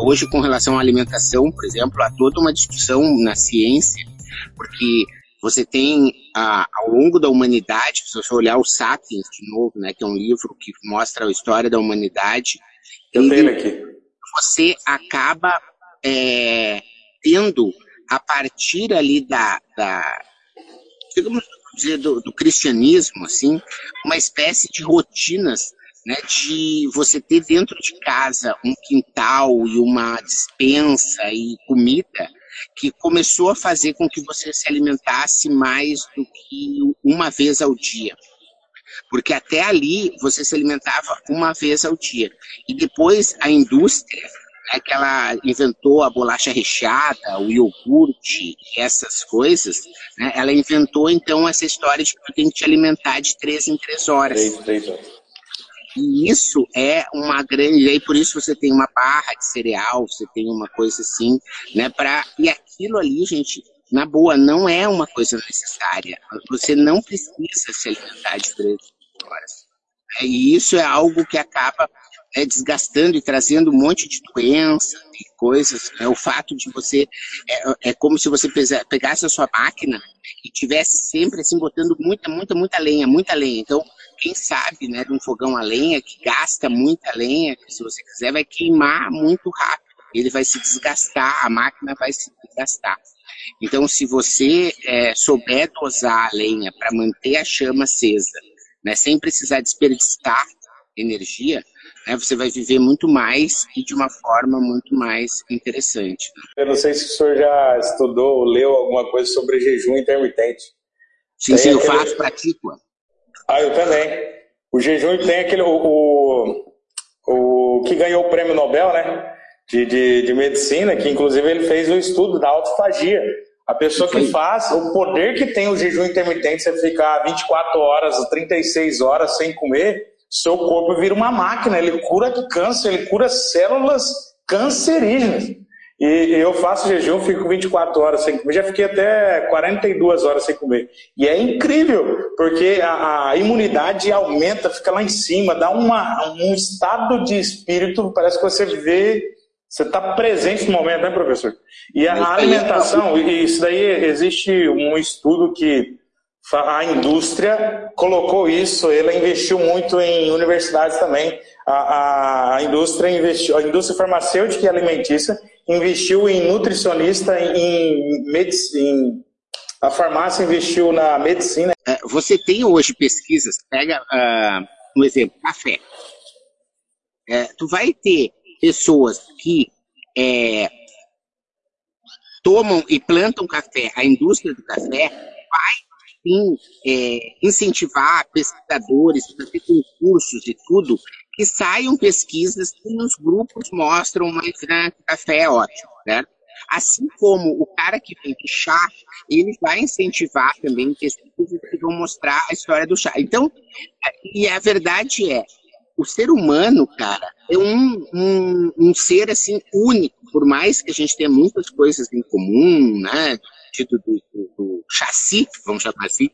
Hoje, com relação à alimentação, por exemplo, há toda uma discussão na ciência, porque você tem, ah, ao longo da humanidade, se você olhar o Sapiens de novo, né, que é um livro que mostra a história da humanidade, Eu tenho aqui. você acaba é, tendo, a partir ali da, da digamos dizer, do, do cristianismo, assim, uma espécie de rotinas né, de você ter dentro de casa um quintal e uma dispensa e comida que começou a fazer com que você se alimentasse mais do que uma vez ao dia. Porque até ali você se alimentava uma vez ao dia. E depois a indústria, né, que ela inventou a bolacha recheada, o iogurte, essas coisas, né, ela inventou então essa história de que tu tem que te alimentar de três em três horas. Três, três horas. E isso é uma grande. E aí por isso você tem uma barra de cereal, você tem uma coisa assim, né? Pra, e aquilo ali, gente, na boa, não é uma coisa necessária. Você não precisa se alimentar de três horas. É, E isso é algo que acaba é, desgastando e trazendo um monte de doença e coisas. É, o fato de você. É, é como se você pegasse a sua máquina e tivesse sempre assim botando muita, muita, muita lenha, muita lenha. Então, quem sabe, né, de um fogão a lenha que gasta muita lenha, que se você quiser, vai queimar muito rápido. Ele vai se desgastar, a máquina vai se desgastar. Então, se você é, souber dosar a lenha para manter a chama acesa, né, sem precisar desperdiçar energia, né, você vai viver muito mais e de uma forma muito mais interessante. Eu não sei se o senhor já estudou ou leu alguma coisa sobre jejum intermitente. Sim, sim, eu faço, pratico. Ah, eu também. O jejum tem aquele. O, o, o que ganhou o prêmio Nobel, né? De, de, de medicina, que inclusive ele fez o estudo da autofagia. A pessoa que faz, o poder que tem o jejum intermitente, você ficar 24 horas, 36 horas sem comer, seu corpo vira uma máquina, ele cura câncer, ele cura células cancerígenas. E eu faço jejum, fico 24 horas sem comer, já fiquei até 42 horas sem comer. E é incrível, porque a, a imunidade aumenta, fica lá em cima, dá uma, um estado de espírito, parece que você vê, você está presente no momento, né, professor? E a, alimentação, e isso daí existe um estudo que a indústria colocou isso, ela investiu muito em universidades também. A, a, a indústria investiu, a indústria farmacêutica e alimentícia investiu em nutricionista, em, medicina, a farmácia investiu na medicina. É, Você tem hoje pesquisas, pega ah, um exemplo, café. É, tu vai ter pessoas que é, tomam e plantam café, a indústria do café vai sim é, incentivar pesquisadores, fazer concursos e tudo, que saiam pesquisas que nos grupos mostram né, que café é ótimo, certo? Assim como o cara que vende chá, ele vai incentivar também pesquisas que vão mostrar a história do chá. Então, e a verdade é, o ser humano, cara, é um, um, um ser assim único, por mais que a gente tenha muitas coisas em comum, né? Tipo do, do, do chassi, vamos chamar assim,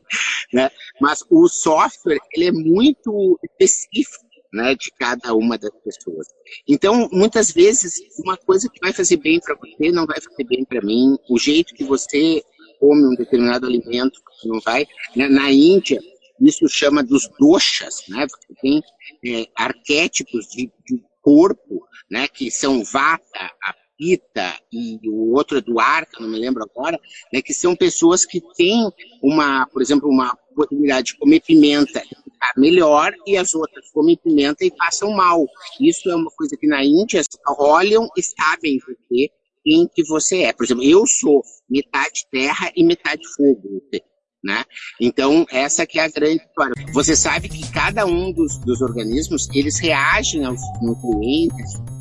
né? Mas o software, ele é muito específico, né? De cada uma das pessoas. Então, muitas vezes, uma coisa que vai fazer bem para você não vai fazer bem para mim. O jeito que você come um determinado alimento não vai. Na, na Índia, isso chama dos doshas, né? Você tem é, arquétipos de, de corpo, né? Que são vata, a pita e o outro é do não me lembro agora, né? Que são pessoas que têm uma, por exemplo, uma possibilidade de comer pimenta e ficar melhor e as outras comem pimenta e passam mal. Isso é uma coisa que na Índia olham e sabem você quem que você é. Por exemplo, eu sou metade terra e metade fogo. Né? Então, essa que é a grande história. Você sabe que cada um dos, dos organismos, eles reagem aos nutrientes